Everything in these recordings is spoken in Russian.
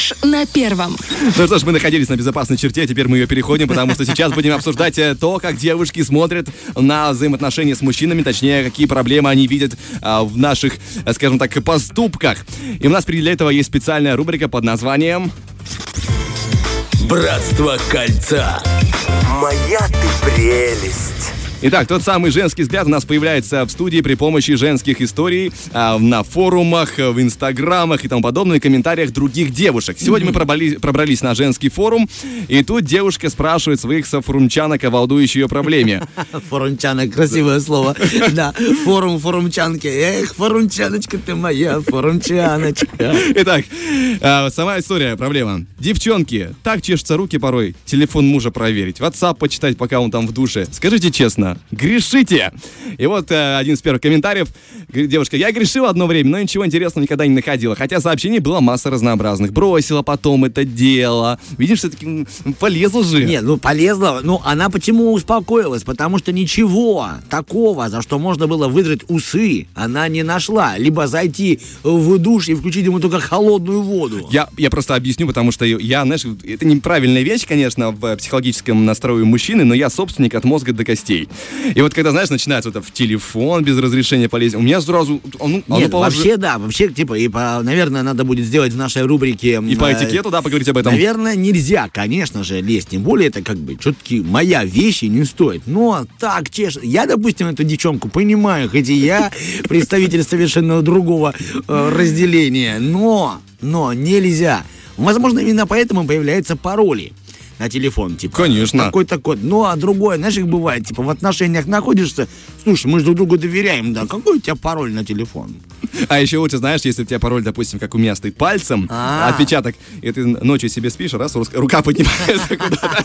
Фреш на первом. Ну что ж, мы находились на безопасной черте, теперь мы ее переходим, потому что сейчас будем обсуждать э, то, как девушки смотрят на взаимоотношения с мужчинами, точнее, какие проблемы они видят а, в наших, э, скажем так, поступках. И у нас для этого есть специальная рубрика под названием Братство кольца. Моя ты прелесть. Итак, тот самый женский взгляд у нас появляется в студии при помощи женских историй а, на форумах, в инстаграмах и тому подобное, и комментариях других девушек. Сегодня мы пробрались, пробрались на женский форум, и тут девушка спрашивает своих софорумчанок о волнующей ее проблеме. Форумчанок, красивое слово. Да, форум, форумчанки. Эх, форумчаночка ты моя, форумчаночка. Итак, а, сама история, проблема. Девчонки, так чешутся руки порой, телефон мужа проверить, WhatsApp почитать, пока он там в душе. Скажите честно, грешите. И вот э, один из первых комментариев. Девушка, я грешила одно время, но ничего интересного никогда не находила. Хотя сообщений было масса разнообразных. Бросила потом это дело. Видишь, все-таки полезла же. Нет, ну полезла. Ну, она почему успокоилась? Потому что ничего такого, за что можно было выдрать усы, она не нашла. Либо зайти в душ и включить ему только холодную воду. Я, я просто объясню, потому что я, знаешь, это неправильная вещь, конечно, в психологическом настрое мужчины, но я собственник от мозга до костей. И вот когда, знаешь, начинается вот в телефон без разрешения полезть, у меня сразу... а Ну, Нет, положи- вообще да, вообще типа, и по- наверное, надо будет сделать в нашей рубрике... И по э, этикету, да, поговорить об этом. Наверное, нельзя, конечно же, лезть. Тем более, это как бы все-таки моя вещь и не стоит. Но так, чеш... Я, допустим, эту девчонку понимаю, хоть и я представитель совершенно другого э, разделения. Но, но нельзя. Возможно, именно поэтому появляются пароли на телефон, типа. Конечно. Такой такой. Ну, а другое, знаешь, как бывает, типа, в отношениях находишься, слушай, мы же друг другу доверяем, да, какой у тебя пароль на телефон? А еще лучше, знаешь, если у тебя пароль, допустим, как у меня стоит пальцем, А. отпечаток, и ты ночью себе спишь, раз, рука поднимается куда-то,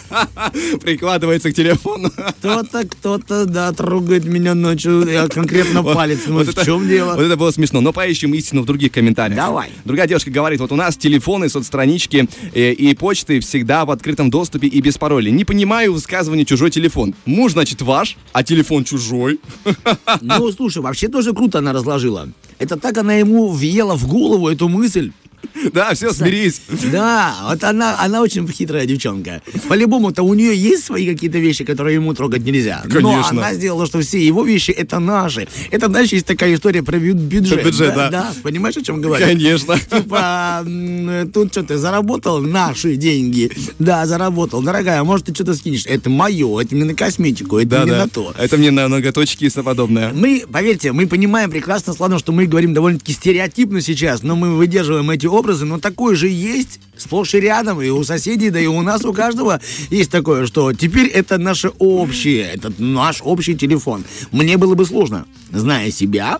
прикладывается к телефону. Кто-то, кто-то, да, трогает меня ночью, я конкретно палец. Ну, Вот в это- чем дело? Вот это было смешно. Но поищем истину в других комментариях. Давай. Другая девушка говорит, вот у нас телефоны, соцстранички э, и почты всегда в открытом доступе и без паролей. Не понимаю высказывания чужой телефон. Муж, значит, ваш, а телефон чужой. Ну, слушай, вообще тоже круто она разложила. Это так она ему въела в голову эту мысль. Да, все, смирись. Да, вот она, она очень хитрая девчонка. По-любому-то у нее есть свои какие-то вещи, которые ему трогать нельзя. Но Конечно. она сделала, что все его вещи это наши. Это, знаешь, есть такая история про бю- бюджет. Бюджет, да. Да, понимаешь, о чем говорю? Конечно. Типа, тут что ты заработал наши деньги? Да, заработал. Дорогая, может, ты что-то скинешь? Это мое, это не на косметику, это Да, не да. на то. Это мне на ноготочки и тому подобное. Мы, поверьте, мы понимаем прекрасно, ладно, что мы говорим довольно-таки стереотипно сейчас, но мы выдерживаем эти образы, но такое же есть сплошь и рядом, и у соседей, да и у нас, у каждого есть такое, что теперь это наше общее, это наш общий телефон. Мне было бы сложно, зная себя,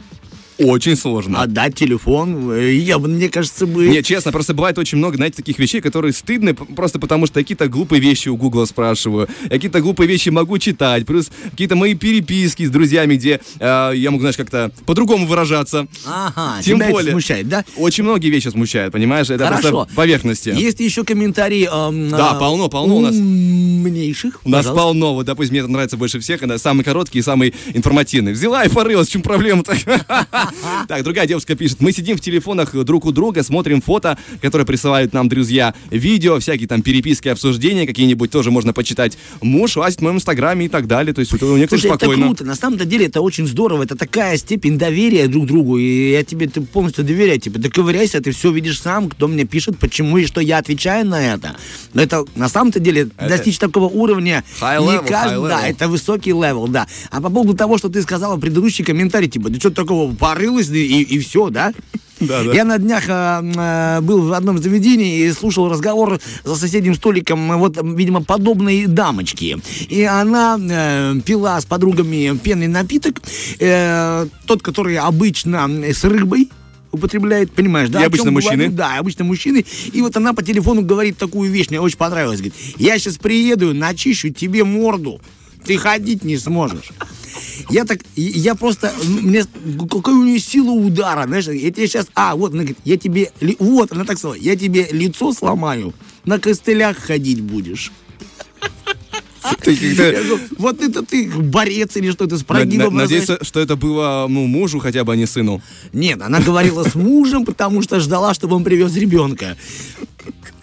Очень сложно. отдать телефон, э, я бы, мне кажется, бы... Не, честно, просто бывает очень много, знаете, таких вещей, которые стыдны, просто потому что какие-то глупые вещи у Гугла спрашиваю, какие-то глупые вещи могу читать, плюс какие-то мои переписки с друзьями, где э, я могу, знаешь, как-то по-другому выражаться. Ага, Тем тебя это более. смущает, да? Очень многие вещи смущают, понимаешь? Это Хорошо. просто поверхности. Есть еще комментарии... эм, Да, а, полно, полно у нас. Умнейших. У нас Пожалуйста. полно, вот, допустим, мне это нравится больше всех, это самый короткий и самый информативный. Взяла и порылась, в чем проблема-то? Так, другая девушка пишет, мы сидим в телефонах друг у друга, смотрим фото, которые присылают нам друзья, видео, всякие там переписки, обсуждения какие-нибудь тоже можно почитать. Муж лазит в моем инстаграме и так далее, то есть у некоторых Слушай, это спокойно. круто. На самом-то деле это очень здорово. Это такая степень доверия друг другу. И я тебе ты полностью доверяю. Типа, доковыряйся, ты все видишь сам, кто мне пишет, почему и что я отвечаю на это. Но это на самом-то деле достичь такого уровня High не level, каждый- Да, level. это высокий level, да. А по поводу того, что ты сказала, предыдущий комментарий, типа, ты что такого порылась, и, и все, да? Да, да. Я на днях а, был в одном заведении и слушал разговор за соседним столиком, э, вот, видимо, подобной дамочки. И она э, пила с подругами пенный напиток, э, тот, который обычно э, с рыбой употребляет, понимаешь, да? И обычно мужчины? говорю? Да, обычно мужчины. И вот она по телефону говорит такую вещь, мне очень понравилось. Говорит, я сейчас приеду, начищу тебе морду, ты ходить не сможешь. Я так, я просто, мне, какая у нее сила удара, знаешь, я тебе сейчас, а, вот, она говорит, я тебе, вот, она так сказала, я тебе лицо сломаю, на костылях ходить будешь. Ты Я говорю, вот это ты борец или что-то с прогибом. Надеюсь, что это было ну, мужу хотя бы, а не сыну. Нет, она говорила с мужем, потому что ждала, чтобы он привез ребенка.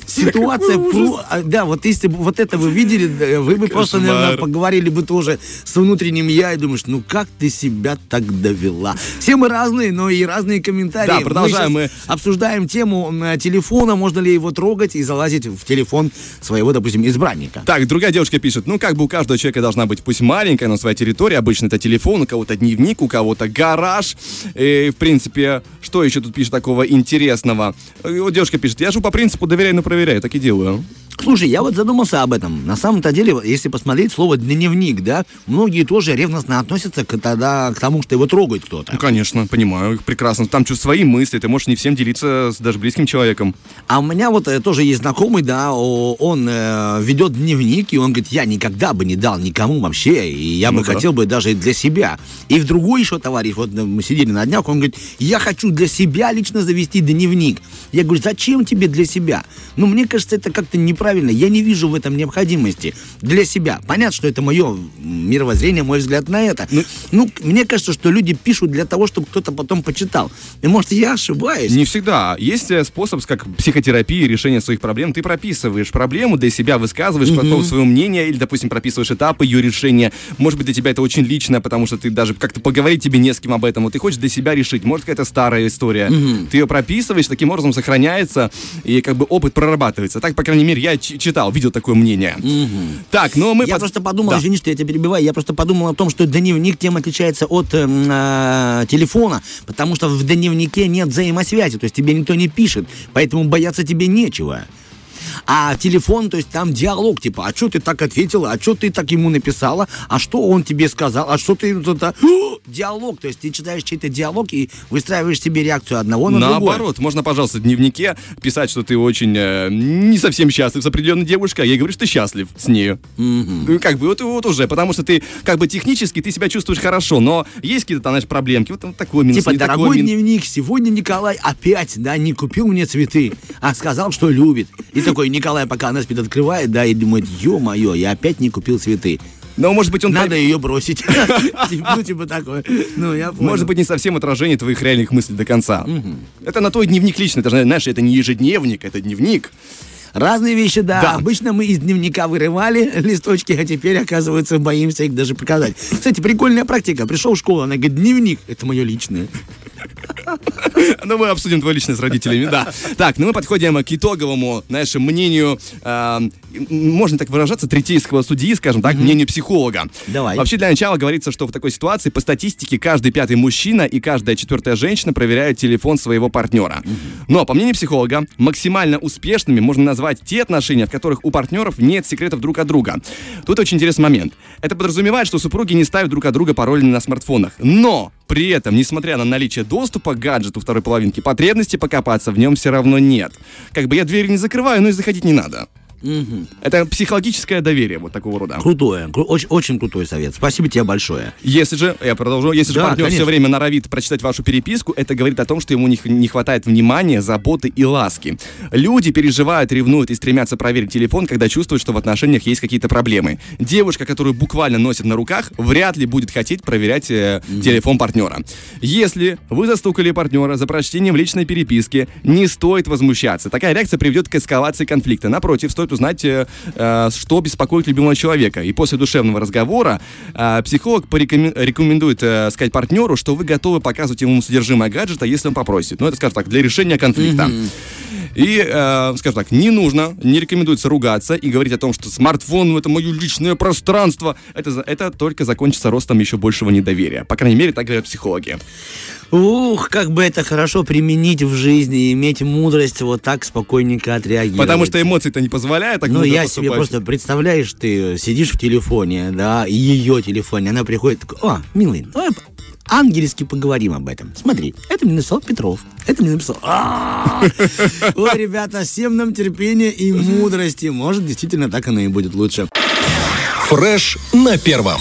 Ситуация, про- а, да, вот если бы вот это вы видели, вы бы просто, Кошмар. наверное, поговорили бы тоже с внутренним я и думаешь, ну как ты себя так довела? Все мы разные, но и разные комментарии. Да, продолжаем Мы, мы. обсуждаем тему м, телефона, можно ли его трогать и залазить в телефон своего, допустим, избранника. Так, другая девушка пишет, ну как бы у каждого человека должна быть пусть маленькая, но своя территория. Обычно это телефон, у кого-то дневник, у кого-то гараж. И, в принципе, что еще тут пишет такого интересного? И вот девушка пишет, я живу по принципу доверяй, но проверяй, так и делаю. Слушай, я вот задумался об этом. На самом-то деле, если посмотреть слово дневник, да, многие тоже ревностно относятся к, тогда, к тому, что его трогает кто-то. Ну, конечно, понимаю, их прекрасно. Там чуть свои мысли, ты можешь не всем делиться с даже близким человеком. А у меня вот э, тоже есть знакомый, да, он э, ведет дневник, и он говорит, я никогда бы не дал никому вообще, и я Ну бы да. хотел бы даже для себя. И в другой еще товарищ, вот мы сидели на днях, он говорит, я хочу для себя лично завести дневник. Я говорю, зачем тебе для себя? Ну, мне кажется, это как-то неправильно, я не вижу в этом необходимости. Для себя. Понятно, что это мое мировоззрение, мой взгляд на это. Ну, мне кажется, что люди пишут для того, чтобы кто-то потом почитал. И может, я ошибаюсь. Не всегда. Есть э, способ, как психотерапии, решения своих проблем. Ты прописываешь проблему для себя, высказываешь потом свое мнение или, допустим, прописываешь этапы ее решения. Может быть, для тебя это очень личное, потому что ты даже как-то поговорить тебе не с кем об этом. Вот ты хочешь для себя решить. Может, какая-то старая история. Ты ее прописываешь, таким образом сохраняется и как бы опыт прорабатывается. Так, по крайней мере, я ч- читал, видел такое мнение. Так, но мы... Я под- просто подумал, Да. извини, что я тебя перебиваю, я просто подумал о том, что дневник тем отличается от эм, э, телефона, потому что в дневнике нет взаимосвязи, то есть тебе никто не пишет, поэтому бояться тебе нечего. А телефон, то есть там диалог, типа, а что ты так ответила, а что ты так ему написала, а что он тебе сказал, а что ты... это Диалог, то есть ты читаешь чей-то диалог и выстраиваешь себе реакцию одного на другое. Наоборот, можно, пожалуйста, в дневнике писать, что ты очень э, не совсем счастлив с определенной девушкой, а ей говоришь, что ты счастлив с нею. Ну, Как бы вот, вот уже, потому что ты как бы технически ты себя чувствуешь хорошо, но есть какие-то знаешь, проблемки, вот там такой минус, Типа, не такой дорогой минус. дневник, сегодня Николай опять, да, не купил мне цветы, а сказал, что любит. И такой Николай, пока она спит, открывает, да, и думает, ё-моё, я опять не купил цветы. Но может быть он Надо ее бросить. Типа, Ну, типа такое. Ну, я понял. может быть не совсем отражение твоих реальных мыслей до конца. Это на твой дневник лично, это знаешь, это не ежедневник, это дневник. Разные вещи, да. Да. Обычно мы из дневника вырывали листочки, а теперь, оказывается, боимся их даже показать. Кстати, прикольная практика. Пришел в школу, она говорит, дневник, это мое личное. Ну, мы обсудим твой личный с родителями, да. Так, ну мы подходим к итоговому, знаешь, мнению, э, м, можно так выражаться, третейского судьи, скажем так, мнению психолога. Давай. Вообще, для начала говорится, что в такой ситуации, по статистике, каждый пятый мужчина и каждая четвертая женщина проверяют телефон своего партнера. Но, по мнению психолога, максимально успешными можно назвать те отношения, в которых у партнеров нет секретов друг от друга. Тут очень интересный момент. Это подразумевает, что супруги не ставят друг от друга пароли на смартфонах. Но при этом, несмотря на наличие доступа к гаджету второй половинки, потребности покопаться в нем все равно нет. Как бы я дверь не закрываю, но и заходить не надо. Это психологическое доверие вот такого рода. Крутое. кру- очень, очень крутой совет. Спасибо тебе большое. Если же, я продолжу, если же Да, партнер все конечно. время норовит прочитать вашу переписку, это говорит о том, что ему не, не хватает внимания, заботы и ласки. Люди переживают, ревнуют и стремятся проверить телефон, когда чувствуют, что в отношениях есть какие-то проблемы. Девушка, которую буквально носит на руках, вряд ли будет хотеть проверять э, телефон партнера. Если вы застукали партнера за прочтением личной переписки, не стоит возмущаться. Такая реакция приведет к эскалации конфликта. Напротив, стоит узнать, э, что беспокоит любимого человека. И после душевного разговора э, психолог порекомен- рекомендует э, сказать партнеру, что вы готовы показывать ему содержимое гаджета, если он попросит. Ну, это, скажем так, для решения конфликта. И, э, скажем так, не нужно, не рекомендуется ругаться и говорить о том, что смартфон ну, это мое личное пространство. Это, это только закончится ростом еще большего недоверия. По крайней мере, так говорят психологи. Ух, как бы это хорошо применить в жизни и иметь мудрость вот так спокойненько отреагировать. Потому что эмоции-то не позволяют так Ну, я поступать. себе просто представляешь, ты сидишь в телефоне, да, и ее телефоне, она приходит, такой, о, милый, давай ангельски поговорим об этом. Смотри, это мне написал Петров, это мне написал... Ой, ребята, всем нам терпения и мудрости. Может, действительно, так оно и будет лучше. Фреш на первом.